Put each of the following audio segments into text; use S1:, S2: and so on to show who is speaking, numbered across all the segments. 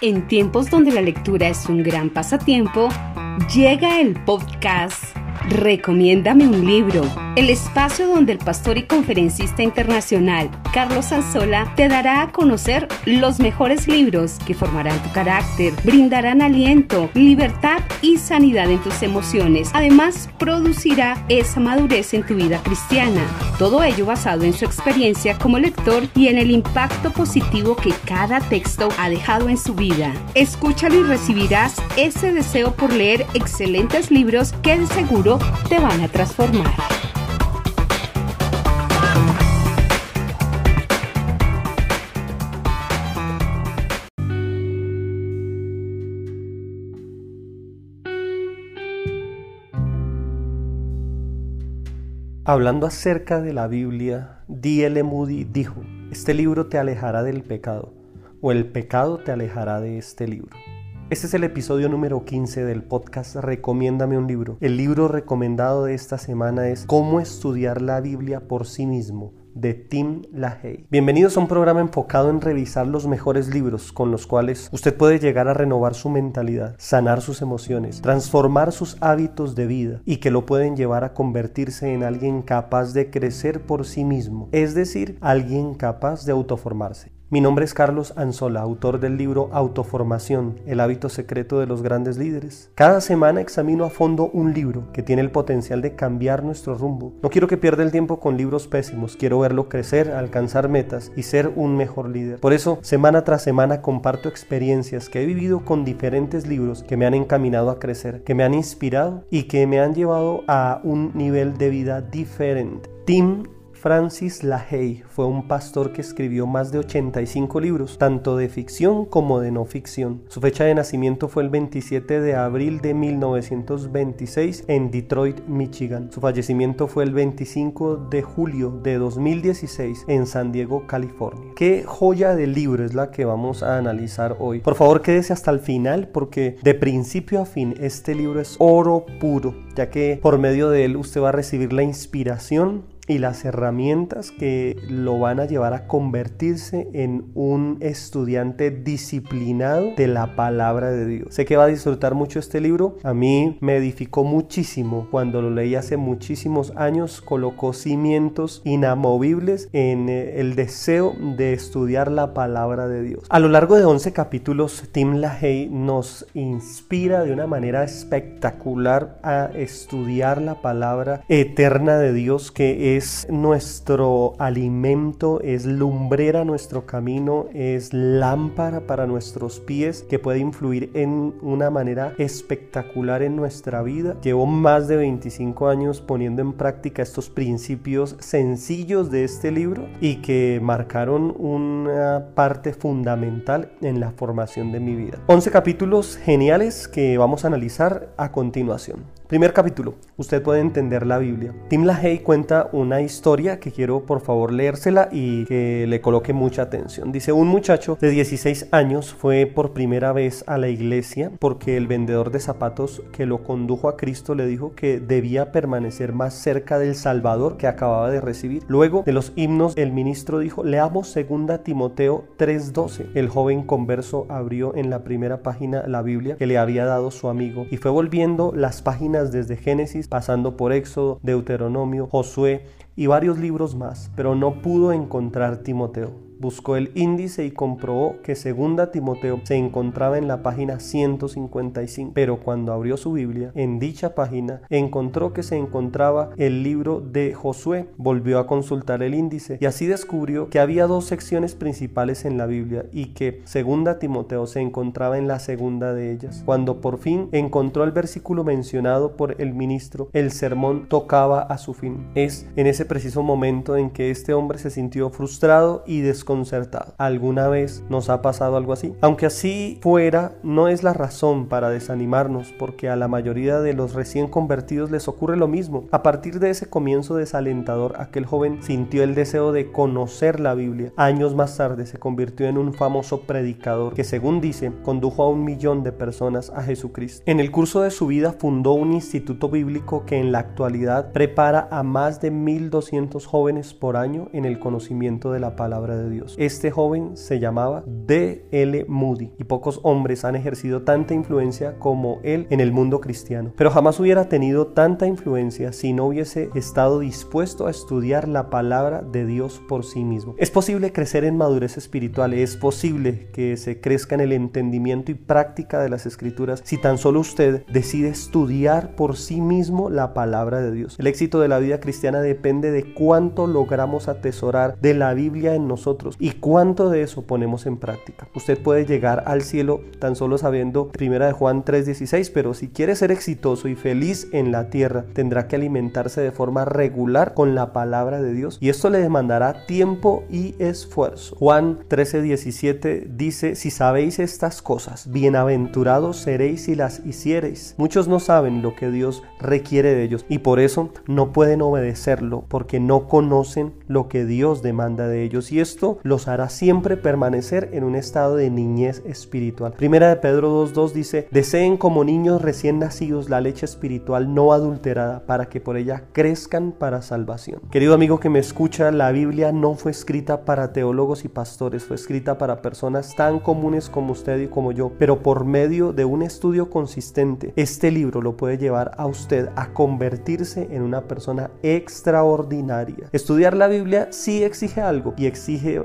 S1: En tiempos donde la lectura es un gran pasatiempo, llega el podcast Recomiéndame un libro, el espacio donde el pastor y conferencista internacional Carlos Anzola te dará a conocer los mejores libros que formarán tu carácter, brindarán aliento, libertad y sanidad en tus emociones. Además, producirá esa madurez en tu vida cristiana. Todo ello basado en su experiencia como lector y en el impacto positivo que cada texto ha dejado en su vida. Escúchalo y recibirás ese deseo por leer excelentes libros que de seguro te van a transformar.
S2: Hablando acerca de la Biblia, D.L. Moody dijo, este libro te alejará del pecado, o el pecado te alejará de este libro. Este es el episodio número 15 del podcast Recomiéndame un libro. El libro recomendado de esta semana es Cómo estudiar la Biblia por sí mismo de Tim LaHaye. Bienvenidos a un programa enfocado en revisar los mejores libros con los cuales usted puede llegar a renovar su mentalidad, sanar sus emociones, transformar sus hábitos de vida y que lo pueden llevar a convertirse en alguien capaz de crecer por sí mismo, es decir, alguien capaz de autoformarse. Mi nombre es Carlos Anzola, autor del libro Autoformación, el hábito secreto de los grandes líderes. Cada semana examino a fondo un libro que tiene el potencial de cambiar nuestro rumbo. No quiero que pierda el tiempo con libros pésimos, quiero verlo crecer, alcanzar metas y ser un mejor líder. Por eso, semana tras semana comparto experiencias que he vivido con diferentes libros que me han encaminado a crecer, que me han inspirado y que me han llevado a un nivel de vida diferente. Tim Francis LaHaye fue un pastor que escribió más de 85 libros, tanto de ficción como de no ficción. Su fecha de nacimiento fue el 27 de abril de 1926 en Detroit, Michigan. Su fallecimiento fue el 25 de julio de 2016 en San Diego, California. ¿Qué joya de libro es la que vamos a analizar hoy? Por favor, quédese hasta el final porque de principio a fin este libro es oro puro, ya que por medio de él usted va a recibir la inspiración y las herramientas que lo van a llevar a convertirse en un estudiante disciplinado de la palabra de Dios. Sé que va a disfrutar mucho este libro. A mí me edificó muchísimo cuando lo leí hace muchísimos años. Colocó cimientos inamovibles en eh, el deseo de estudiar la palabra de Dios. A lo largo de 11 capítulos, Tim LaHaye nos inspira de una manera espectacular a estudiar la palabra eterna de Dios que es nuestro alimento, es lumbrera nuestro camino, es lámpara para nuestros pies que puede influir en una manera espectacular en nuestra vida. Llevo más de 25 años poniendo en práctica estos principios sencillos de este libro y que marcaron una parte fundamental en la formación de mi vida. 11 capítulos geniales que vamos a analizar a continuación. Primer capítulo, usted puede entender la Biblia. Tim LaHaye cuenta una historia que quiero por favor leérsela y que le coloque mucha atención. Dice, un muchacho de 16 años fue por primera vez a la iglesia porque el vendedor de zapatos que lo condujo a Cristo le dijo que debía permanecer más cerca del Salvador que acababa de recibir. Luego de los himnos, el ministro dijo, leamos 2 Timoteo 3:12. El joven converso abrió en la primera página la Biblia que le había dado su amigo y fue volviendo las páginas desde Génesis, pasando por Éxodo, Deuteronomio, Josué y varios libros más, pero no pudo encontrar Timoteo. Buscó el índice y comprobó que segunda Timoteo se encontraba en la página 155, pero cuando abrió su Biblia, en dicha página encontró que se encontraba el libro de Josué. Volvió a consultar el índice y así descubrió que había dos secciones principales en la Biblia y que segunda Timoteo se encontraba en la segunda de ellas. Cuando por fin encontró el versículo mencionado por el ministro, el sermón tocaba a su fin. Es en ese preciso momento en que este hombre se sintió frustrado y desconcertado ¿Alguna vez nos ha pasado algo así? Aunque así fuera, no es la razón para desanimarnos, porque a la mayoría de los recién convertidos les ocurre lo mismo. A partir de ese comienzo desalentador, aquel joven sintió el deseo de conocer la Biblia. Años más tarde se convirtió en un famoso predicador que, según dice, condujo a un millón de personas a Jesucristo. En el curso de su vida fundó un instituto bíblico que en la actualidad prepara a más de 1.200 jóvenes por año en el conocimiento de la palabra de Dios. Este joven se llamaba D.L. Moody y pocos hombres han ejercido tanta influencia como él en el mundo cristiano. Pero jamás hubiera tenido tanta influencia si no hubiese estado dispuesto a estudiar la palabra de Dios por sí mismo. Es posible crecer en madurez espiritual, es posible que se crezca en el entendimiento y práctica de las escrituras si tan solo usted decide estudiar por sí mismo la palabra de Dios. El éxito de la vida cristiana depende de cuánto logramos atesorar de la Biblia en nosotros y cuánto de eso ponemos en práctica. Usted puede llegar al cielo tan solo sabiendo primera de Juan 3:16, pero si quiere ser exitoso y feliz en la tierra, tendrá que alimentarse de forma regular con la palabra de Dios y esto le demandará tiempo y esfuerzo. Juan 13:17 dice, si sabéis estas cosas, bienaventurados seréis si las hiciereis. Muchos no saben lo que Dios requiere de ellos y por eso no pueden obedecerlo porque no conocen lo que Dios demanda de ellos y esto los hará siempre permanecer en un estado de niñez espiritual. Primera de Pedro 2.2 dice, deseen como niños recién nacidos la leche espiritual no adulterada para que por ella crezcan para salvación. Querido amigo que me escucha, la Biblia no fue escrita para teólogos y pastores, fue escrita para personas tan comunes como usted y como yo, pero por medio de un estudio consistente, este libro lo puede llevar a usted a convertirse en una persona extraordinaria. Estudiar la Biblia sí exige algo y exige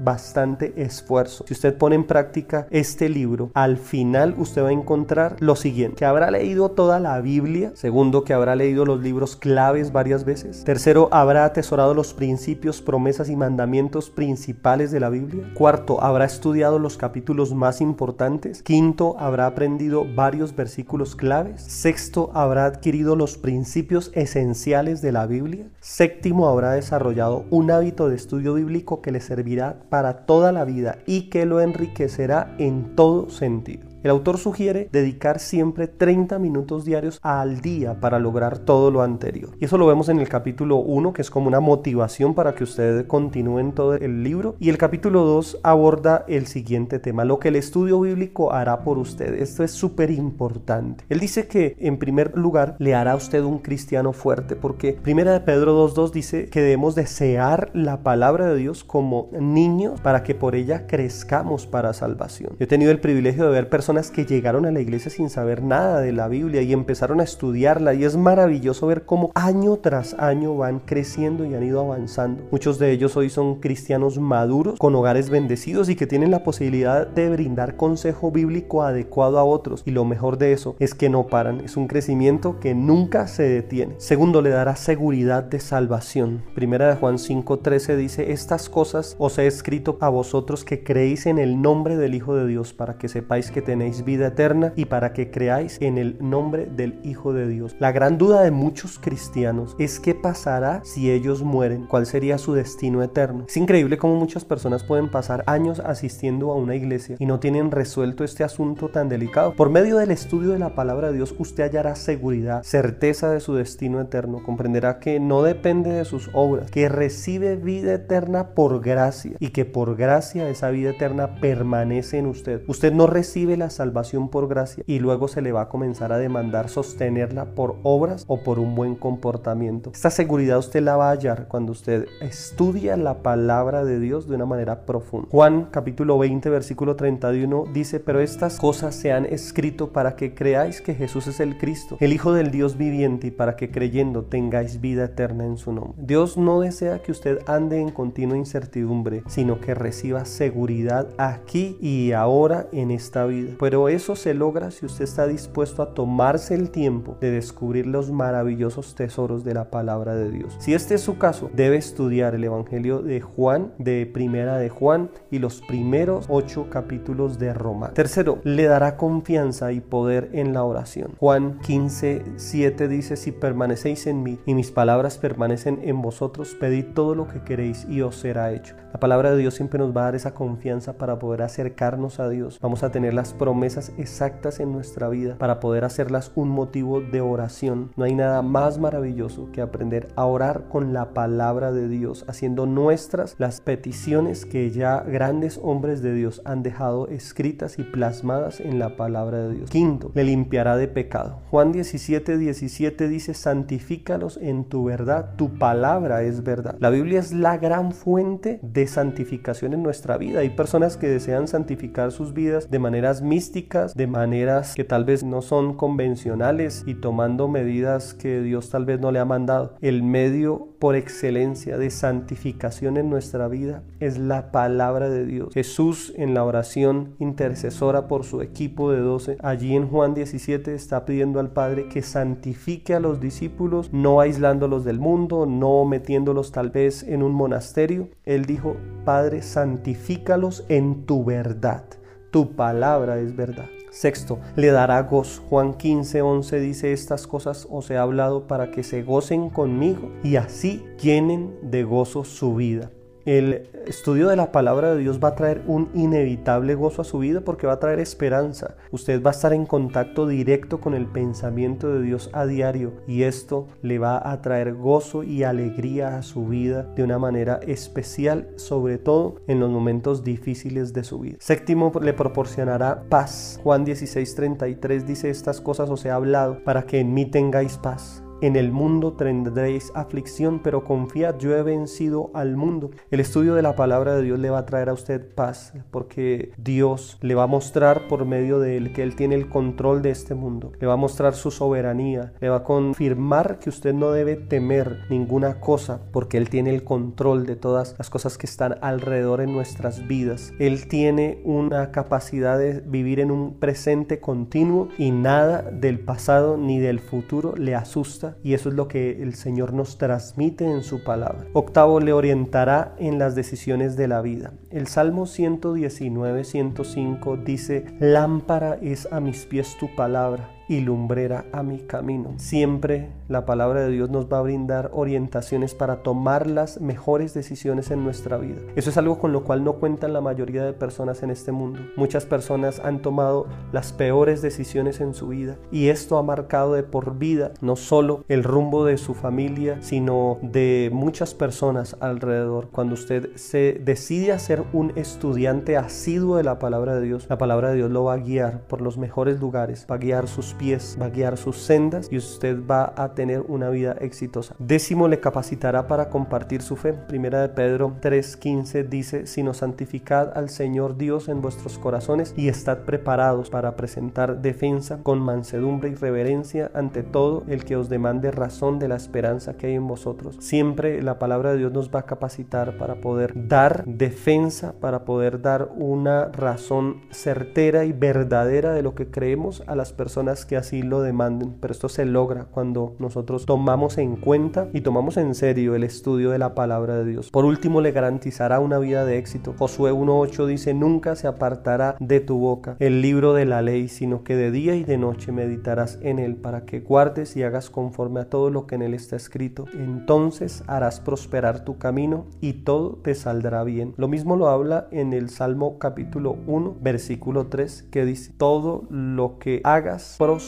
S2: bastante esfuerzo. Si usted pone en práctica este libro, al final usted va a encontrar lo siguiente, que habrá leído toda la Biblia, segundo que habrá leído los libros claves varias veces, tercero habrá atesorado los principios, promesas y mandamientos principales de la Biblia, cuarto habrá estudiado los capítulos más importantes, quinto habrá aprendido varios versículos claves, sexto habrá adquirido los principios esenciales de la Biblia, séptimo habrá desarrollado un hábito de estudio bíblico que le servirá para toda la vida y que lo enriquecerá en todo sentido. El autor sugiere dedicar siempre 30 minutos diarios al día para lograr todo lo anterior. Y eso lo vemos en el capítulo 1, que es como una motivación para que usted continúe en todo el libro. Y el capítulo 2 aborda el siguiente tema, lo que el estudio bíblico hará por usted. Esto es súper importante. Él dice que en primer lugar le hará a usted un cristiano fuerte, porque primera de Pedro 2.2 dice que debemos desear la palabra de Dios como niños para que por ella crezcamos para salvación. Yo he tenido el privilegio de ver personas que llegaron a la iglesia sin saber nada de la Biblia y empezaron a estudiarla y es maravilloso ver cómo año tras año van creciendo y han ido avanzando. Muchos de ellos hoy son cristianos maduros, con hogares bendecidos y que tienen la posibilidad de brindar consejo bíblico adecuado a otros y lo mejor de eso es que no paran, es un crecimiento que nunca se detiene. Segundo, le dará seguridad de salvación. Primera de Juan 5:13 dice, estas cosas os he escrito a vosotros que creéis en el nombre del Hijo de Dios para que sepáis que tenéis tenéis vida eterna y para que creáis en el nombre del Hijo de Dios. La gran duda de muchos cristianos es qué pasará si ellos mueren, cuál sería su destino eterno. Es increíble cómo muchas personas pueden pasar años asistiendo a una iglesia y no tienen resuelto este asunto tan delicado. Por medio del estudio de la palabra de Dios usted hallará seguridad, certeza de su destino eterno, comprenderá que no depende de sus obras, que recibe vida eterna por gracia y que por gracia esa vida eterna permanece en usted. Usted no recibe la salvación por gracia y luego se le va a comenzar a demandar sostenerla por obras o por un buen comportamiento. Esta seguridad usted la va a hallar cuando usted estudia la palabra de Dios de una manera profunda. Juan capítulo 20 versículo 31 dice, pero estas cosas se han escrito para que creáis que Jesús es el Cristo, el Hijo del Dios viviente y para que creyendo tengáis vida eterna en su nombre. Dios no desea que usted ande en continua incertidumbre, sino que reciba seguridad aquí y ahora en esta vida. Pero eso se logra si usted está dispuesto a tomarse el tiempo de descubrir los maravillosos tesoros de la palabra de Dios. Si este es su caso, debe estudiar el Evangelio de Juan, de Primera de Juan y los primeros ocho capítulos de Roma. Tercero, le dará confianza y poder en la oración. Juan 15, 7 dice, si permanecéis en mí y mis palabras permanecen en vosotros, pedid todo lo que queréis y os será hecho. La palabra de Dios siempre nos va a dar esa confianza para poder acercarnos a Dios. Vamos a tener las promesas exactas en nuestra vida para poder hacerlas un motivo de oración. No hay nada más maravilloso que aprender a orar con la palabra de Dios, haciendo nuestras las peticiones que ya grandes hombres de Dios han dejado escritas y plasmadas en la palabra de Dios. Quinto, le limpiará de pecado. Juan 17, 17 dice, santifícalos en tu verdad, tu palabra es verdad. La Biblia es la gran fuente de santificación en nuestra vida. Hay personas que desean santificar sus vidas de maneras místicas, de maneras que tal vez no son convencionales y tomando medidas que Dios tal vez no le ha mandado. El medio por excelencia de santificación en nuestra vida es la palabra de Dios. Jesús en la oración intercesora por su equipo de doce, allí en Juan 17 está pidiendo al Padre que santifique a los discípulos, no aislándolos del mundo, no metiéndolos tal vez en un monasterio. Él dijo, Padre, santifícalos en tu verdad. Tu palabra es verdad. Sexto, le dará gozo. Juan 15, 11 dice, estas cosas os he hablado para que se gocen conmigo y así llenen de gozo su vida. El estudio de la palabra de Dios va a traer un inevitable gozo a su vida porque va a traer esperanza. Usted va a estar en contacto directo con el pensamiento de Dios a diario y esto le va a traer gozo y alegría a su vida de una manera especial, sobre todo en los momentos difíciles de su vida. Séptimo, le proporcionará paz. Juan 16:33 dice, estas cosas os he hablado para que en mí tengáis paz. En el mundo tendréis aflicción, pero confiad, yo he vencido al mundo. El estudio de la palabra de Dios le va a traer a usted paz, porque Dios le va a mostrar por medio de él que Él tiene el control de este mundo. Le va a mostrar su soberanía, le va a confirmar que usted no debe temer ninguna cosa, porque Él tiene el control de todas las cosas que están alrededor en nuestras vidas. Él tiene una capacidad de vivir en un presente continuo y nada del pasado ni del futuro le asusta y eso es lo que el Señor nos transmite en su palabra. Octavo, le orientará en las decisiones de la vida. El Salmo 119, 105 dice, lámpara es a mis pies tu palabra y lumbrera a mi camino. Siempre la palabra de Dios nos va a brindar orientaciones para tomar las mejores decisiones en nuestra vida. Eso es algo con lo cual no cuentan la mayoría de personas en este mundo. Muchas personas han tomado las peores decisiones en su vida y esto ha marcado de por vida no solo el rumbo de su familia, sino de muchas personas alrededor. Cuando usted se decide a ser un estudiante asiduo de la palabra de Dios, la palabra de Dios lo va a guiar por los mejores lugares, va a guiar sus pies, va a guiar sus sendas y usted va a tener una vida exitosa. Décimo le capacitará para compartir su fe. Primera de Pedro 3:15 dice, sino santificad al Señor Dios en vuestros corazones y estad preparados para presentar defensa con mansedumbre y reverencia ante todo el que os demande razón de la esperanza que hay en vosotros. Siempre la palabra de Dios nos va a capacitar para poder dar defensa, para poder dar una razón certera y verdadera de lo que creemos a las personas que así lo demanden, pero esto se logra cuando nosotros tomamos en cuenta y tomamos en serio el estudio de la palabra de Dios. Por último, le garantizará una vida de éxito. Josué 1.8 dice, nunca se apartará de tu boca el libro de la ley, sino que de día y de noche meditarás en él para que guardes y hagas conforme a todo lo que en él está escrito. Entonces harás prosperar tu camino y todo te saldrá bien. Lo mismo lo habla en el Salmo capítulo 1, versículo 3, que dice, todo lo que hagas prosperará.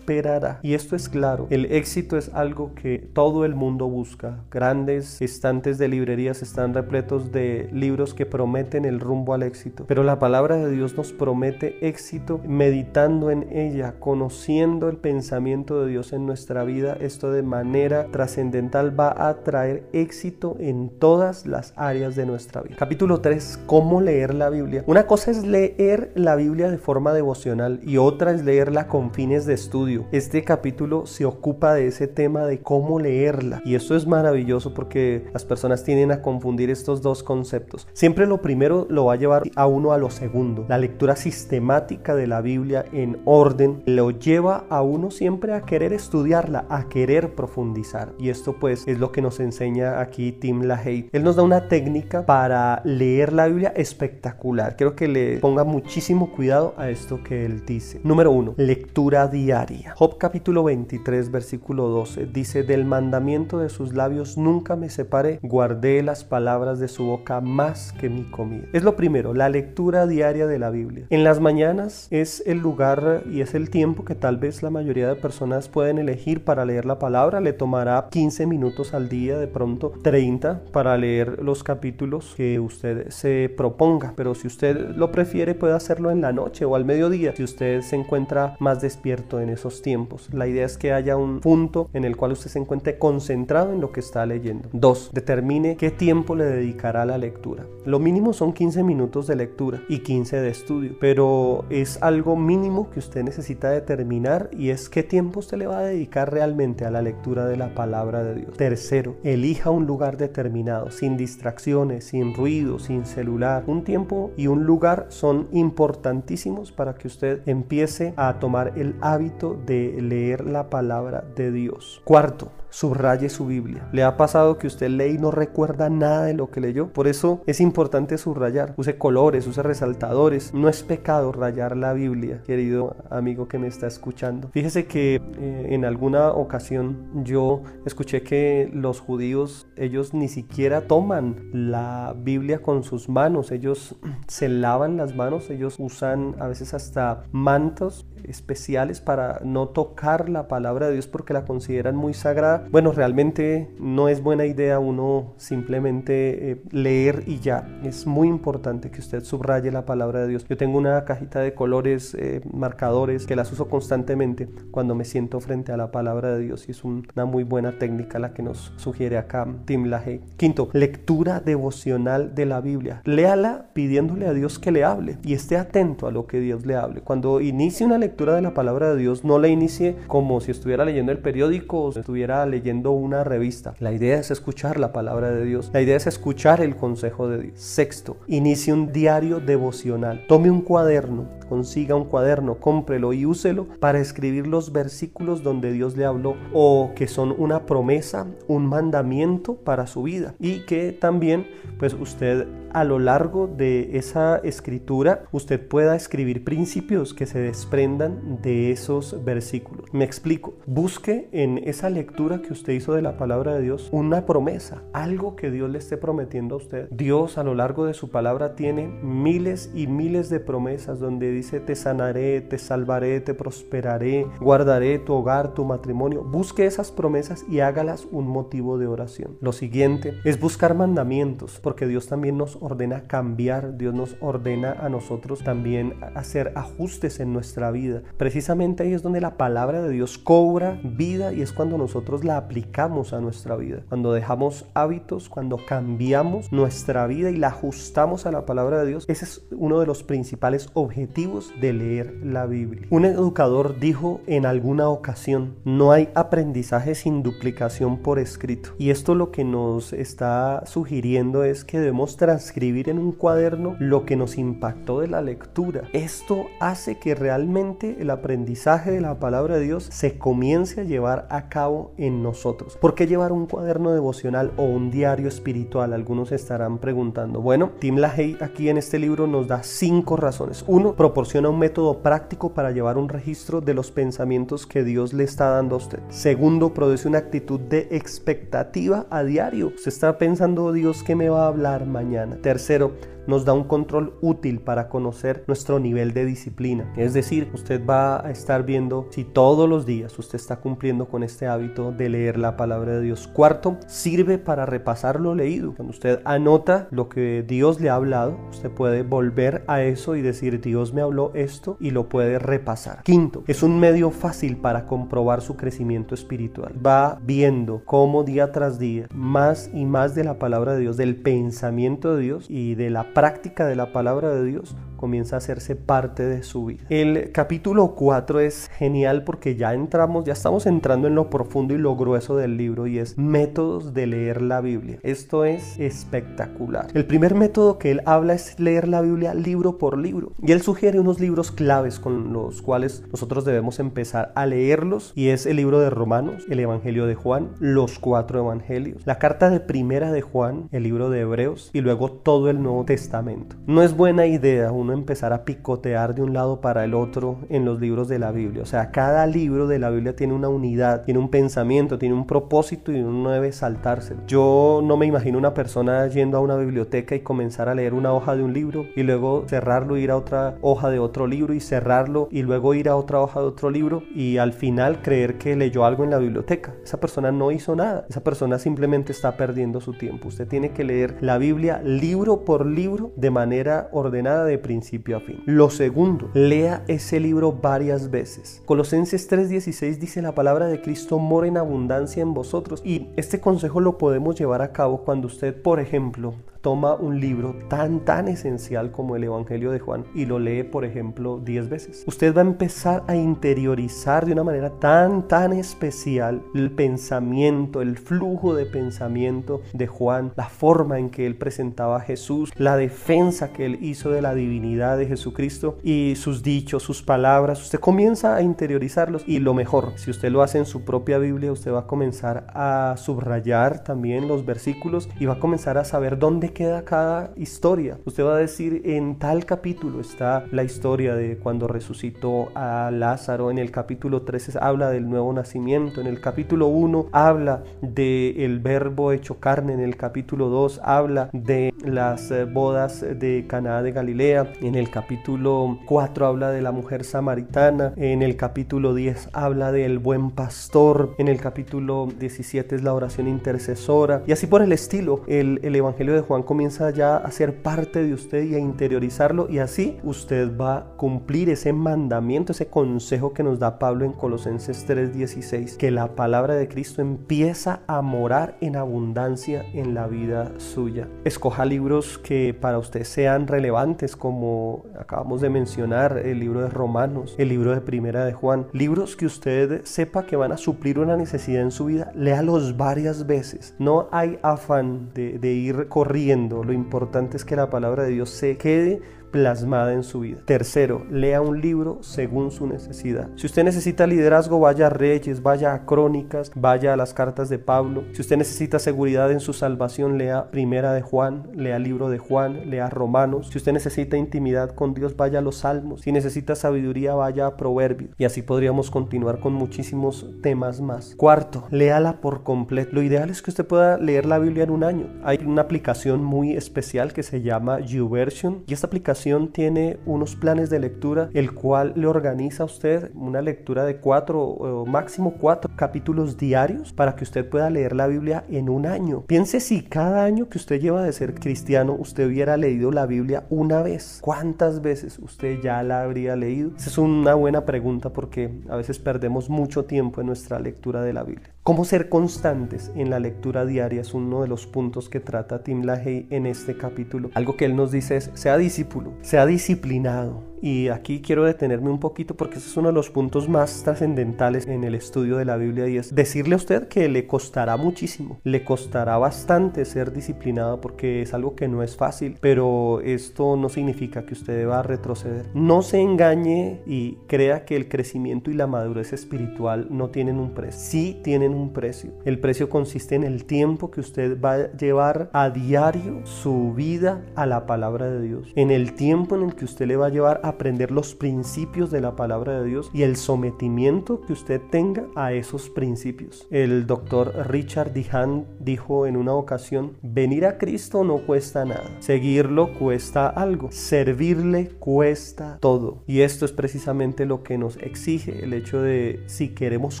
S2: Y esto es claro, el éxito es algo que todo el mundo busca. Grandes estantes de librerías están repletos de libros que prometen el rumbo al éxito. Pero la palabra de Dios nos promete éxito meditando en ella, conociendo el pensamiento de Dios en nuestra vida. Esto de manera trascendental va a traer éxito en todas las áreas de nuestra vida. Capítulo 3. ¿Cómo leer la Biblia? Una cosa es leer la Biblia de forma devocional y otra es leerla con fines de estudio. Este capítulo se ocupa de ese tema de cómo leerla y esto es maravilloso porque las personas tienden a confundir estos dos conceptos. Siempre lo primero lo va a llevar a uno a lo segundo. La lectura sistemática de la Biblia en orden lo lleva a uno siempre a querer estudiarla, a querer profundizar. Y esto pues es lo que nos enseña aquí Tim LaHaye. Él nos da una técnica para leer la Biblia espectacular. Quiero que le ponga muchísimo cuidado a esto que él dice. Número uno, lectura diaria Job capítulo 23 versículo 12 dice, del mandamiento de sus labios nunca me separé, guardé las palabras de su boca más que mi comida. Es lo primero, la lectura diaria de la Biblia. En las mañanas es el lugar y es el tiempo que tal vez la mayoría de personas pueden elegir para leer la palabra. Le tomará 15 minutos al día, de pronto 30 para leer los capítulos que usted se proponga. Pero si usted lo prefiere puede hacerlo en la noche o al mediodía si usted se encuentra más despierto en esos tiempos. La idea es que haya un punto en el cual usted se encuentre concentrado en lo que está leyendo. Dos, determine qué tiempo le dedicará a la lectura. Lo mínimo son 15 minutos de lectura y 15 de estudio, pero es algo mínimo que usted necesita determinar y es qué tiempo usted le va a dedicar realmente a la lectura de la palabra de Dios. Tercero, elija un lugar determinado, sin distracciones, sin ruido, sin celular. Un tiempo y un lugar son importantísimos para que usted empiece a tomar el hábito de leer la palabra de Dios. Cuarto, subraye su Biblia. ¿Le ha pasado que usted lee y no recuerda nada de lo que leyó? Por eso es importante subrayar. Use colores, use resaltadores. No es pecado rayar la Biblia, querido amigo que me está escuchando. Fíjese que eh, en alguna ocasión yo escuché que los judíos, ellos ni siquiera toman la Biblia con sus manos. Ellos se lavan las manos, ellos usan a veces hasta mantos especiales para no tocar la palabra de Dios porque la consideran muy sagrada. Bueno, realmente no es buena idea uno simplemente eh, leer y ya. Es muy importante que usted subraye la palabra de Dios. Yo tengo una cajita de colores, eh, marcadores, que las uso constantemente cuando me siento frente a la palabra de Dios y es una muy buena técnica la que nos sugiere acá Tim LaHaye. Quinto, lectura devocional de la Biblia. Léala pidiéndole a Dios que le hable y esté atento a lo que Dios le hable. Cuando inicie una lectura de la palabra de Dios no la inicie como si estuviera leyendo el periódico o si estuviera leyendo una revista. La idea es escuchar la palabra de Dios. La idea es escuchar el consejo de Dios. Sexto, inicie un diario devocional. Tome un cuaderno, consiga un cuaderno, cómprelo y úselo para escribir los versículos donde Dios le habló o que son una promesa, un mandamiento para su vida y que también pues usted a lo largo de esa escritura usted pueda escribir principios que se desprendan de esos versículos. Me explico. Busque en esa lectura que usted hizo de la palabra de Dios una promesa, algo que Dios le esté prometiendo a usted. Dios a lo largo de su palabra tiene miles y miles de promesas donde dice te sanaré, te salvaré, te prosperaré, guardaré tu hogar, tu matrimonio. Busque esas promesas y hágalas un motivo de oración. Lo siguiente es buscar mandamientos, porque Dios también nos ordena cambiar, Dios nos ordena a nosotros también hacer ajustes en nuestra vida. Precisamente ahí es donde la palabra de Dios cobra vida y es cuando nosotros la aplicamos a nuestra vida. Cuando dejamos hábitos, cuando cambiamos nuestra vida y la ajustamos a la palabra de Dios, ese es uno de los principales objetivos de leer la Biblia. Un educador dijo en alguna ocasión, no hay aprendizaje sin duplicación por escrito. Y esto lo que nos está sugiriendo es que debemos transcribir en un cuaderno lo que nos impactó de la lectura. Esto hace que realmente el aprendizaje de la palabra de Dios se comience a llevar a cabo en nosotros. ¿Por qué llevar un cuaderno devocional o un diario espiritual? Algunos estarán preguntando. Bueno, Tim LaHaye aquí en este libro nos da cinco razones. Uno, proporciona un método práctico para llevar un registro de los pensamientos que Dios le está dando a usted. Segundo, produce una actitud de expectativa a diario. Se está pensando, Dios, ¿qué me va a hablar mañana? Tercero, nos da un control útil para conocer nuestro nivel de disciplina. Es decir, usted va a estar viendo si todos los días usted está cumpliendo con este hábito de leer la palabra de Dios. Cuarto, sirve para repasar lo leído. Cuando usted anota lo que Dios le ha hablado, usted puede volver a eso y decir, Dios me habló esto y lo puede repasar. Quinto, es un medio fácil para comprobar su crecimiento espiritual. Va viendo cómo día tras día más y más de la palabra de Dios, del pensamiento de Dios y de la práctica de la palabra de Dios comienza a hacerse parte de su vida. El capítulo 4 es genial porque ya entramos, ya estamos entrando en lo profundo y lo grueso del libro y es métodos de leer la Biblia. Esto es espectacular. El primer método que él habla es leer la Biblia libro por libro y él sugiere unos libros claves con los cuales nosotros debemos empezar a leerlos y es el libro de Romanos, el Evangelio de Juan, los cuatro evangelios, la carta de primera de Juan, el libro de Hebreos y luego todo el Nuevo Testamento. No es buena idea empezar a picotear de un lado para el otro en los libros de la Biblia. O sea, cada libro de la Biblia tiene una unidad, tiene un pensamiento, tiene un propósito y uno debe saltarse. Yo no me imagino una persona yendo a una biblioteca y comenzar a leer una hoja de un libro y luego cerrarlo, ir a otra hoja de otro libro y cerrarlo y luego ir a otra hoja de otro libro y al final creer que leyó algo en la biblioteca. Esa persona no hizo nada. Esa persona simplemente está perdiendo su tiempo. Usted tiene que leer la Biblia libro por libro de manera ordenada de principio a fin. Lo segundo, lea ese libro varias veces. Colosenses 3:16 dice la palabra de Cristo mora en abundancia en vosotros y este consejo lo podemos llevar a cabo cuando usted, por ejemplo, toma un libro tan tan esencial como el Evangelio de Juan y lo lee por ejemplo 10 veces. Usted va a empezar a interiorizar de una manera tan tan especial el pensamiento, el flujo de pensamiento de Juan, la forma en que él presentaba a Jesús, la defensa que él hizo de la divinidad de Jesucristo y sus dichos, sus palabras. Usted comienza a interiorizarlos y lo mejor, si usted lo hace en su propia Biblia, usted va a comenzar a subrayar también los versículos y va a comenzar a saber dónde queda cada historia. Usted va a decir, en tal capítulo está la historia de cuando resucitó a Lázaro, en el capítulo 13 habla del nuevo nacimiento, en el capítulo 1 habla del el verbo hecho carne, en el capítulo 2 habla de las eh, bodas de Caná de Galilea, en el capítulo 4 habla de la mujer samaritana, en el capítulo 10 habla del buen pastor, en el capítulo 17 es la oración intercesora. Y así por el estilo, el, el Evangelio de Juan comienza ya a ser parte de usted y a interiorizarlo y así usted va a cumplir ese mandamiento, ese consejo que nos da Pablo en Colosenses 3:16, que la palabra de Cristo empieza a morar en abundancia en la vida suya. Escoja libros que para usted sean relevantes como acabamos de mencionar, el libro de Romanos, el libro de Primera de Juan, libros que usted sepa que van a suplir una necesidad en su vida, léalos varias veces. No hay afán de, de ir corriendo lo importante es que la palabra de Dios se quede plasmada en su vida. Tercero, lea un libro según su necesidad. Si usted necesita liderazgo, vaya a Reyes, vaya a Crónicas, vaya a las cartas de Pablo. Si usted necesita seguridad en su salvación, lea Primera de Juan, lea libro de Juan, lea Romanos. Si usted necesita intimidad con Dios, vaya a los Salmos. Si necesita sabiduría, vaya a Proverbios. Y así podríamos continuar con muchísimos temas más. Cuarto, léala por completo. Lo ideal es que usted pueda leer la Biblia en un año. Hay una aplicación muy especial que se llama YouVersion y esta aplicación tiene unos planes de lectura, el cual le organiza a usted una lectura de cuatro o máximo cuatro capítulos diarios para que usted pueda leer la Biblia en un año. Piense si cada año que usted lleva de ser cristiano usted hubiera leído la Biblia una vez. ¿Cuántas veces usted ya la habría leído? Esa es una buena pregunta porque a veces perdemos mucho tiempo en nuestra lectura de la Biblia. Cómo ser constantes en la lectura diaria es uno de los puntos que trata Tim LaHaye en este capítulo. Algo que él nos dice es, sea discípulo, sea disciplinado, y aquí quiero detenerme un poquito porque ese es uno de los puntos más trascendentales en el estudio de la Biblia y es decirle a usted que le costará muchísimo, le costará bastante ser disciplinado porque es algo que no es fácil, pero esto no significa que usted deba retroceder. No se engañe y crea que el crecimiento y la madurez espiritual no tienen un precio. Sí tienen un precio. El precio consiste en el tiempo que usted va a llevar a diario su vida a la palabra de Dios. En el tiempo en el que usted le va a llevar a aprender los principios de la palabra de Dios y el sometimiento que usted tenga a esos principios. El doctor Richard Dihan dijo en una ocasión, venir a Cristo no cuesta nada, seguirlo cuesta algo, servirle cuesta todo. Y esto es precisamente lo que nos exige el hecho de si queremos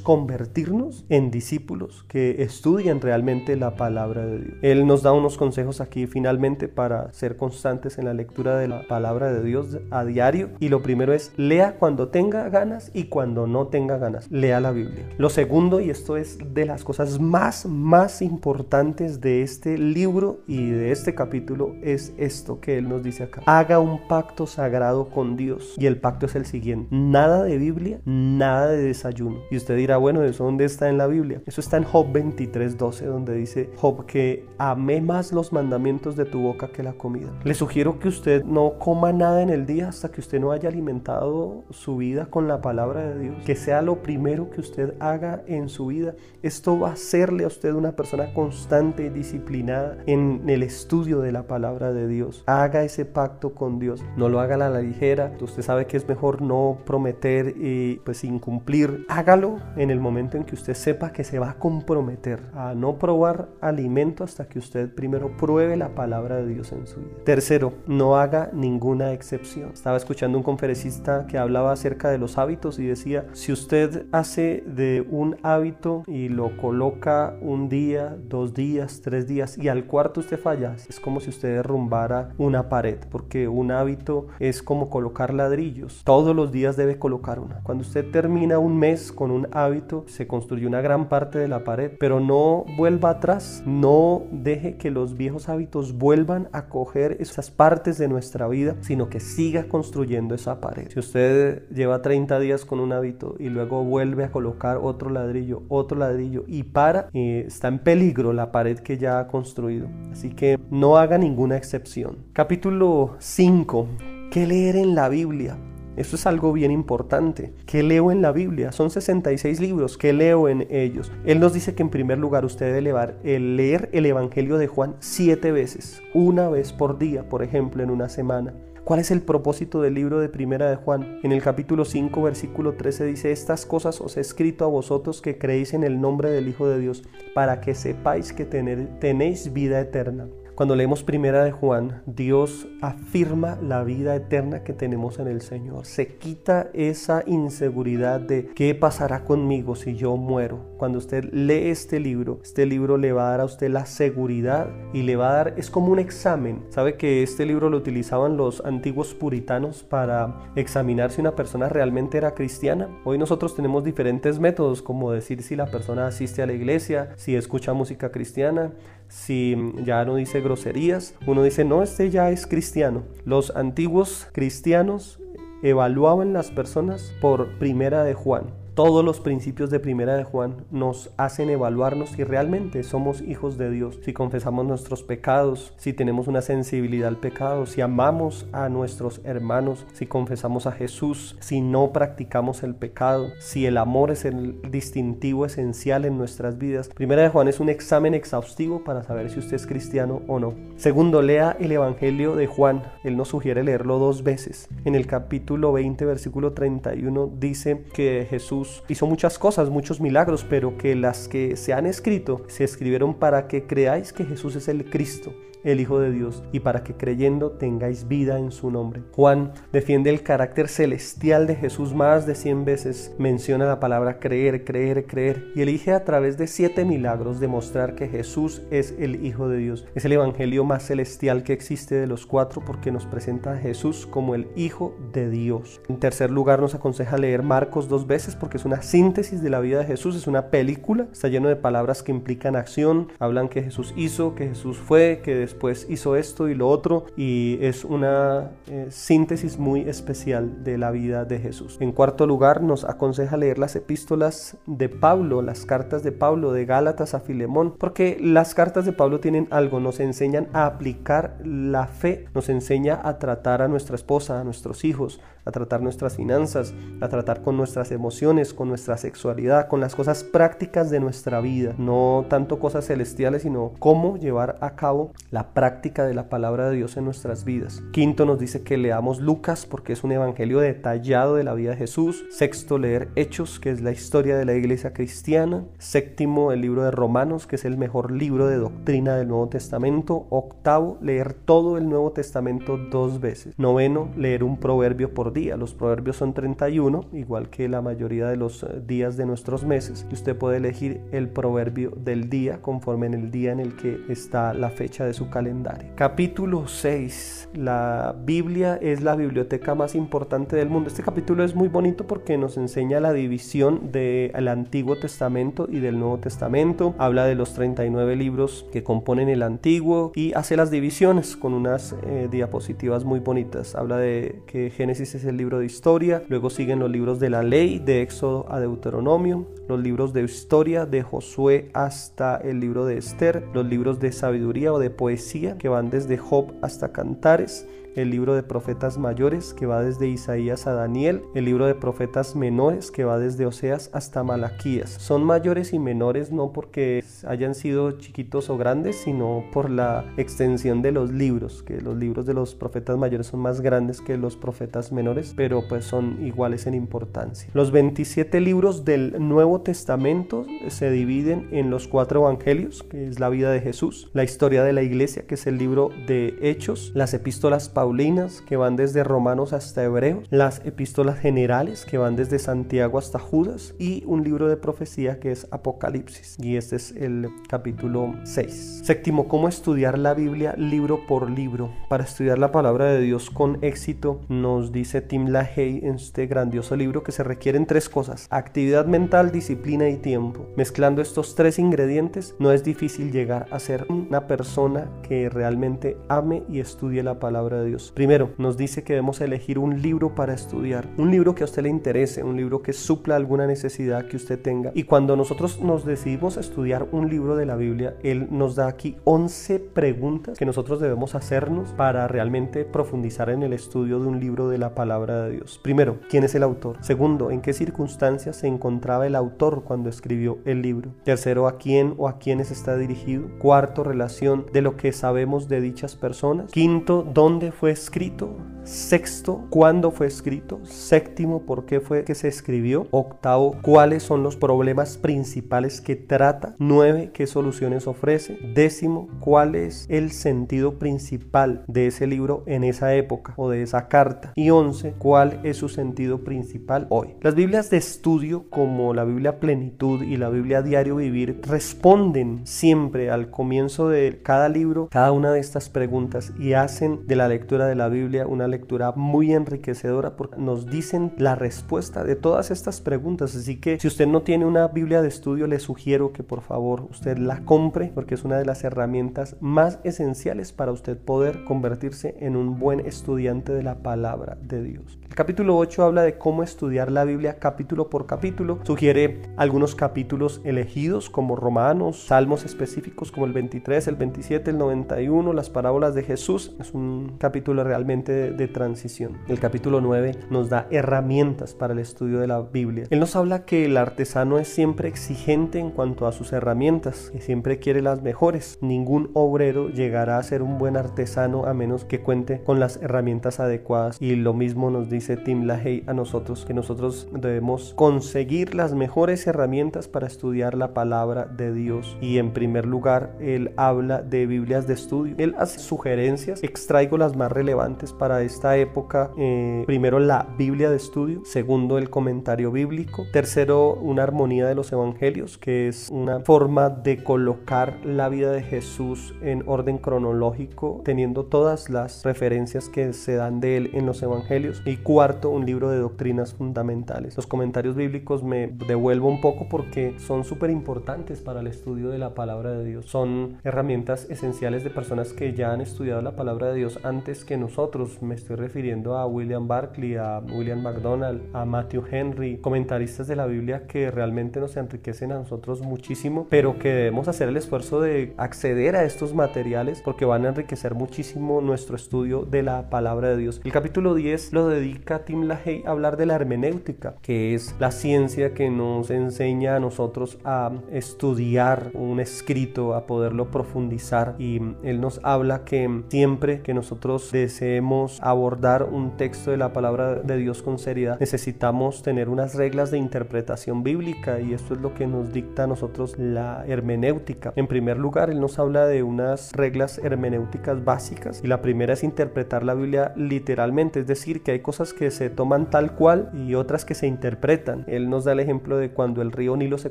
S2: convertirnos en discípulos que estudien realmente la palabra de Dios. Él nos da unos consejos aquí finalmente para ser constantes en la lectura de la palabra de Dios a diario y lo primero es lea cuando tenga ganas y cuando no tenga ganas. Lea la Biblia. Lo segundo, y esto es de las cosas más, más importantes de este libro y de este capítulo, es esto que él nos dice acá. Haga un pacto sagrado con Dios. Y el pacto es el siguiente. Nada de Biblia, nada de desayuno. Y usted dirá, bueno, ¿eso dónde está en la Biblia? Eso está en Job 23, 12, donde dice Job que amé más los mandamientos de tu boca que la comida. Le sugiero que usted no coma nada en el día hasta que usted usted no haya alimentado su vida con la palabra de Dios, que sea lo primero que usted haga en su vida. Esto va a hacerle a usted una persona constante y disciplinada en el estudio de la palabra de Dios. Haga ese pacto con Dios, no lo haga a la ligera. Usted sabe que es mejor no prometer y pues incumplir. Hágalo en el momento en que usted sepa que se va a comprometer a no probar alimento hasta que usted primero pruebe la palabra de Dios en su vida. Tercero, no haga ninguna excepción. Estaba escuchando un conferencista que hablaba acerca de los hábitos y decía, si usted hace de un hábito y lo coloca un día, dos días, tres días y al cuarto usted falla, es como si usted derrumbara una pared, porque un hábito es como colocar ladrillos. Todos los días debe colocar una. Cuando usted termina un mes con un hábito, se construye una gran parte de la pared, pero no vuelva atrás, no deje que los viejos hábitos vuelvan a coger esas partes de nuestra vida, sino que siga construyendo esa pared. Si usted lleva 30 días con un hábito y luego vuelve a colocar otro ladrillo, otro ladrillo y para, eh, está en peligro la pared que ya ha construido. Así que no haga ninguna excepción. Capítulo 5. ¿Qué leer en la Biblia? Esto es algo bien importante. ¿Qué leo en la Biblia? Son 66 libros. ¿Qué leo en ellos? Él nos dice que en primer lugar usted debe elevar, el leer el Evangelio de Juan siete veces. Una vez por día, por ejemplo, en una semana. ¿Cuál es el propósito del libro de Primera de Juan? En el capítulo 5, versículo 13 dice, Estas cosas os he escrito a vosotros que creéis en el nombre del Hijo de Dios, para que sepáis que tenéis vida eterna. Cuando leemos primera de Juan, Dios afirma la vida eterna que tenemos en el Señor. Se quita esa inseguridad de qué pasará conmigo si yo muero. Cuando usted lee este libro, este libro le va a dar a usted la seguridad y le va a dar, es como un examen. ¿Sabe que este libro lo utilizaban los antiguos puritanos para examinar si una persona realmente era cristiana? Hoy nosotros tenemos diferentes métodos, como decir si la persona asiste a la iglesia, si escucha música cristiana, si ya no dice groserías, uno dice, no, este ya es cristiano. Los antiguos cristianos evaluaban las personas por primera de Juan. Todos los principios de Primera de Juan nos hacen evaluarnos si realmente somos hijos de Dios, si confesamos nuestros pecados, si tenemos una sensibilidad al pecado, si amamos a nuestros hermanos, si confesamos a Jesús, si no practicamos el pecado, si el amor es el distintivo esencial en nuestras vidas. Primera de Juan es un examen exhaustivo para saber si usted es cristiano o no. Segundo, lea el Evangelio de Juan. Él nos sugiere leerlo dos veces. En el capítulo 20, versículo 31 dice que Jesús hizo muchas cosas, muchos milagros, pero que las que se han escrito se escribieron para que creáis que Jesús es el Cristo el Hijo de Dios, y para que creyendo tengáis vida en su nombre. Juan defiende el carácter celestial de Jesús más de 100 veces, menciona la palabra creer, creer, creer, y elige a través de siete milagros demostrar que Jesús es el Hijo de Dios. Es el Evangelio más celestial que existe de los cuatro porque nos presenta a Jesús como el Hijo de Dios. En tercer lugar nos aconseja leer Marcos dos veces porque es una síntesis de la vida de Jesús, es una película, está lleno de palabras que implican acción, hablan que Jesús hizo, que Jesús fue, que después hizo esto y lo otro y es una eh, síntesis muy especial de la vida de Jesús. En cuarto lugar nos aconseja leer las epístolas de Pablo, las cartas de Pablo de Gálatas a Filemón, porque las cartas de Pablo tienen algo, nos enseñan a aplicar la fe, nos enseña a tratar a nuestra esposa, a nuestros hijos, a tratar nuestras finanzas, a tratar con nuestras emociones, con nuestra sexualidad, con las cosas prácticas de nuestra vida, no tanto cosas celestiales, sino cómo llevar a cabo la práctica de la palabra de Dios en nuestras vidas. Quinto nos dice que leamos Lucas porque es un evangelio detallado de la vida de Jesús. Sexto, leer Hechos, que es la historia de la iglesia cristiana. Séptimo, el libro de Romanos, que es el mejor libro de doctrina del Nuevo Testamento. Octavo, leer todo el Nuevo Testamento dos veces. Noveno, leer un proverbio por día los proverbios son 31, igual que la mayoría de los eh, días de nuestros meses. Y usted puede elegir el proverbio del día conforme en el día en el que está la fecha de su calendario. Capítulo 6. La Biblia es la biblioteca más importante del mundo. Este capítulo es muy bonito porque nos enseña la división del Antiguo Testamento y del Nuevo Testamento. Habla de los 39 libros que componen el Antiguo y hace las divisiones con unas eh, diapositivas muy bonitas. Habla de que Génesis es el libro de historia, luego siguen los libros de la ley, de Éxodo a Deuteronomio, los libros de historia, de Josué hasta el libro de Esther, los libros de sabiduría o de poesía que van desde Job hasta Cantares, el libro de profetas mayores que va desde Isaías a Daniel, el libro de profetas menores que va desde Oseas hasta Malaquías. Son mayores y menores no porque hayan sido chiquitos o grandes, sino por la extensión de los libros, que los libros de los profetas mayores son más grandes que los profetas menores, pero pues son iguales en importancia. Los 27 libros del Nuevo Testamento se dividen en los cuatro evangelios, que es la vida de Jesús, la historia de la iglesia, que es el libro de Hechos, las epístolas paulinas, que van desde Romanos hasta Hebreos, las epístolas generales, que van desde Santiago hasta Judas, y un libro de profecía que es Apocalipsis. Y este es el capítulo 6. Séptimo, cómo estudiar la Biblia libro por libro. Para estudiar la palabra de Dios con éxito, nos dice Tim LaHaye en este grandioso libro que se requieren tres cosas, actividad mental, disciplina y tiempo. Mezclando estos tres ingredientes, no es difícil llegar a ser una persona que realmente ame y estudie la palabra de Dios. Primero, nos dice que debemos elegir un libro para estudiar, un libro que a usted le interese, un libro que supla alguna necesidad que usted tenga. Y cuando nosotros nos decidimos estudiar un libro de la Biblia, Él nos da aquí 11 preguntas que nosotros debemos hacernos para realmente profundizar en el estudio de un libro de la palabra de Dios. Primero, ¿quién es el autor? Segundo, ¿en qué circunstancias se encontraba el autor cuando escribió el libro? Tercero, ¿a quién o a quiénes está dirigido? Cuarto, relación de lo que sabemos de dichas personas. Quinto, ¿dónde fue escrito? Sexto, ¿cuándo fue escrito? Séptimo, ¿por qué fue que se escribió? Octavo, ¿cuáles son los problemas principales que trata? Nueve, ¿qué soluciones ofrece? Décimo, ¿cuál es el sentido principal de ese libro en esa época o de esa carta? Y once, ¿cuál es su sentido principal hoy? Las Biblias de estudio como la Biblia Plenitud y la Biblia Diario Vivir responden siempre al comienzo de cada libro cada una de estas preguntas y hacen de la lectura de la Biblia una lectura lectura muy enriquecedora porque nos dicen la respuesta de todas estas preguntas. Así que si usted no tiene una Biblia de estudio, le sugiero que por favor usted la compre porque es una de las herramientas más esenciales para usted poder convertirse en un buen estudiante de la palabra de Dios. El capítulo 8 habla de cómo estudiar la Biblia capítulo por capítulo. Sugiere algunos capítulos elegidos como Romanos, salmos específicos como el 23, el 27, el 91, las parábolas de Jesús. Es un capítulo realmente de transición. El capítulo 9 nos da herramientas para el estudio de la Biblia. Él nos habla que el artesano es siempre exigente en cuanto a sus herramientas, y siempre quiere las mejores. Ningún obrero llegará a ser un buen artesano a menos que cuente con las herramientas adecuadas. Y lo mismo nos dice Tim LaHaye a nosotros, que nosotros debemos conseguir las mejores herramientas para estudiar la palabra de Dios. Y en primer lugar, él habla de Biblias de estudio. Él hace sugerencias, extraigo las más relevantes para este esta época, eh, primero la Biblia de estudio, segundo el comentario bíblico, tercero una armonía de los evangelios, que es una forma de colocar la vida de Jesús en orden cronológico, teniendo todas las referencias que se dan de él en los evangelios, y cuarto un libro de doctrinas fundamentales. Los comentarios bíblicos me devuelvo un poco porque son súper importantes para el estudio de la palabra de Dios. Son herramientas esenciales de personas que ya han estudiado la palabra de Dios antes que nosotros. Me estoy refiriendo a William Barclay, a William MacDonald, a Matthew Henry, comentaristas de la Biblia que realmente nos enriquecen a nosotros muchísimo, pero que debemos hacer el esfuerzo de acceder a estos materiales porque van a enriquecer muchísimo nuestro estudio de la palabra de Dios. El capítulo 10 lo dedica Tim LaHaye a hablar de la hermenéutica, que es la ciencia que nos enseña a nosotros a estudiar un escrito, a poderlo profundizar y él nos habla que siempre que nosotros deseemos abordar un texto de la palabra de Dios con seriedad, necesitamos tener unas reglas de interpretación bíblica y esto es lo que nos dicta a nosotros la hermenéutica. En primer lugar, él nos habla de unas reglas hermenéuticas básicas y la primera es interpretar la Biblia literalmente, es decir, que hay cosas que se toman tal cual y otras que se interpretan. Él nos da el ejemplo de cuando el río Nilo se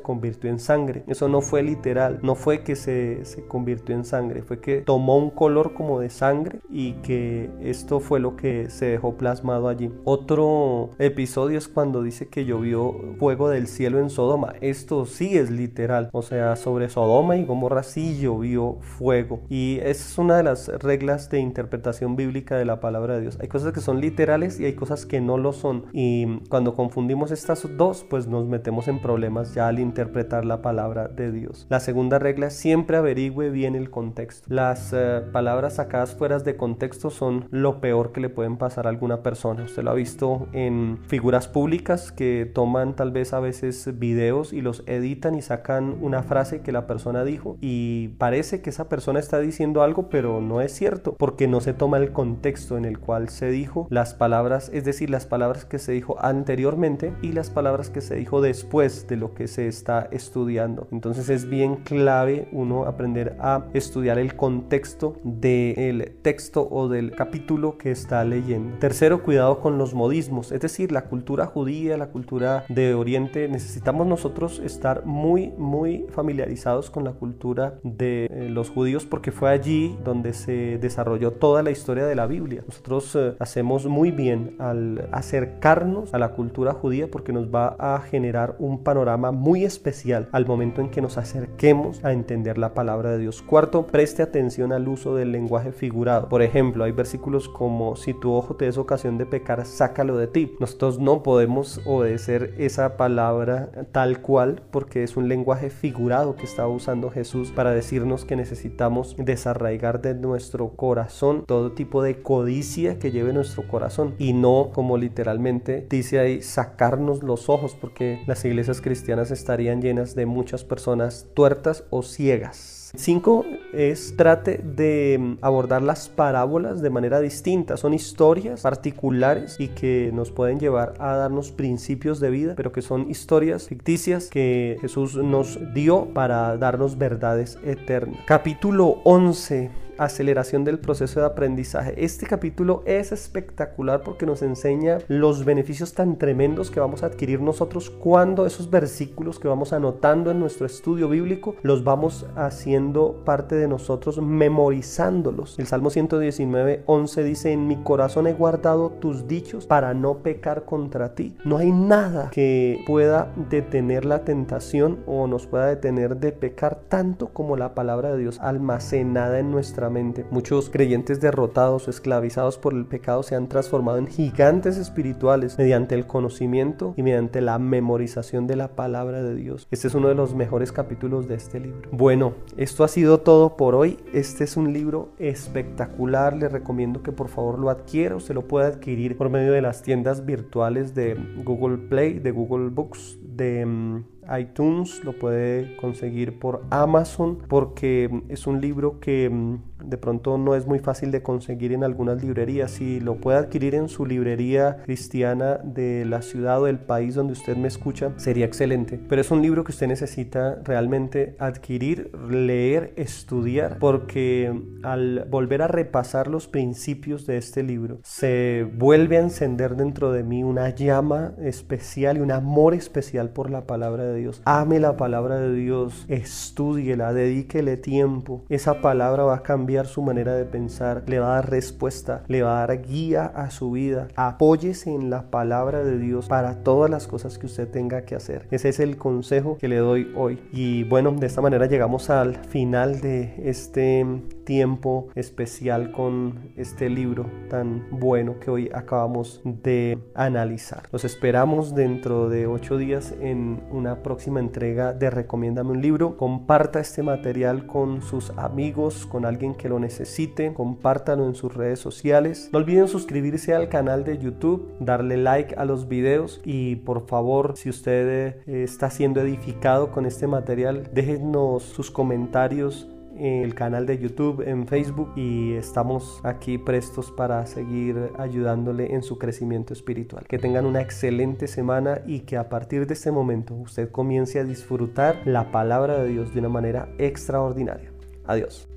S2: convirtió en sangre. Eso no fue literal, no fue que se, se convirtió en sangre, fue que tomó un color como de sangre y que esto fue lo que se dejó plasmado allí. Otro episodio es cuando dice que llovió fuego del cielo en Sodoma. Esto sí es literal. O sea, sobre Sodoma y Gomorra sí llovió fuego. Y es una de las reglas de interpretación bíblica de la palabra de Dios. Hay cosas que son literales y hay cosas que no lo son. Y cuando confundimos estas dos, pues nos metemos en problemas ya al interpretar la palabra de Dios. La segunda regla siempre averigüe bien el contexto. Las eh, palabras sacadas fuera de contexto son lo peor que que le pueden pasar a alguna persona. Usted lo ha visto en figuras públicas que toman tal vez a veces videos y los editan y sacan una frase que la persona dijo y parece que esa persona está diciendo algo, pero no es cierto porque no se toma el contexto en el cual se dijo las palabras, es decir, las palabras que se dijo anteriormente y las palabras que se dijo después de lo que se está estudiando. Entonces es bien clave uno aprender a estudiar el contexto del texto o del capítulo que está leyendo. Tercero, cuidado con los modismos, es decir, la cultura judía, la cultura de Oriente, necesitamos nosotros estar muy, muy familiarizados con la cultura de eh, los judíos porque fue allí donde se desarrolló toda la historia de la Biblia. Nosotros eh, hacemos muy bien al acercarnos a la cultura judía porque nos va a generar un panorama muy especial al momento en que nos acerquemos a entender la palabra de Dios. Cuarto, preste atención al uso del lenguaje figurado. Por ejemplo, hay versículos como si tu ojo te es ocasión de pecar, sácalo de ti. Nosotros no podemos obedecer esa palabra tal cual porque es un lenguaje figurado que está usando Jesús para decirnos que necesitamos desarraigar de nuestro corazón todo tipo de codicia que lleve nuestro corazón y no como literalmente dice ahí sacarnos los ojos porque las iglesias cristianas estarían llenas de muchas personas tuertas o ciegas. Cinco es trate de abordar las parábolas de manera distinta. Son historias particulares y que nos pueden llevar a darnos principios de vida, pero que son historias ficticias que Jesús nos dio para darnos verdades eternas. Capítulo 11 aceleración del proceso de aprendizaje. Este capítulo es espectacular porque nos enseña los beneficios tan tremendos que vamos a adquirir nosotros cuando esos versículos que vamos anotando en nuestro estudio bíblico los vamos haciendo parte de nosotros, memorizándolos. El Salmo 119, 11 dice, en mi corazón he guardado tus dichos para no pecar contra ti. No hay nada que pueda detener la tentación o nos pueda detener de pecar tanto como la palabra de Dios almacenada en nuestra Muchos creyentes derrotados o esclavizados por el pecado se han transformado en gigantes espirituales mediante el conocimiento y mediante la memorización de la palabra de Dios. Este es uno de los mejores capítulos de este libro. Bueno, esto ha sido todo por hoy. Este es un libro espectacular. Le recomiendo que por favor lo adquiera. Usted lo puede adquirir por medio de las tiendas virtuales de Google Play, de Google Books, de mm, iTunes, lo puede conseguir por Amazon porque es un libro que mm, de pronto no es muy fácil de conseguir en algunas librerías. Si lo puede adquirir en su librería cristiana de la ciudad o del país donde usted me escucha, sería excelente. Pero es un libro que usted necesita realmente adquirir, leer, estudiar, porque al volver a repasar los principios de este libro, se vuelve a encender dentro de mí una llama especial y un amor especial por la palabra de Dios. Ame la palabra de Dios, estúdiela, dedíquele tiempo. Esa palabra va a cambiar su manera de pensar, le va a dar respuesta, le va a dar guía a su vida. Apóyese en la palabra de Dios para todas las cosas que usted tenga que hacer. Ese es el consejo que le doy hoy. Y bueno, de esta manera llegamos al final de este tiempo especial con este libro tan bueno que hoy acabamos de analizar. Los esperamos dentro de ocho días en una próxima entrega de Recomiéndame un libro. Comparta este material con sus amigos, con alguien que lo necesite, compártalo en sus redes sociales. No olviden suscribirse al canal de YouTube, darle like a los videos y por favor, si usted eh, está siendo edificado con este material, déjenos sus comentarios en el canal de YouTube, en Facebook y estamos aquí prestos para seguir ayudándole en su crecimiento espiritual. Que tengan una excelente semana y que a partir de este momento usted comience a disfrutar la palabra de Dios de una manera extraordinaria. Adiós.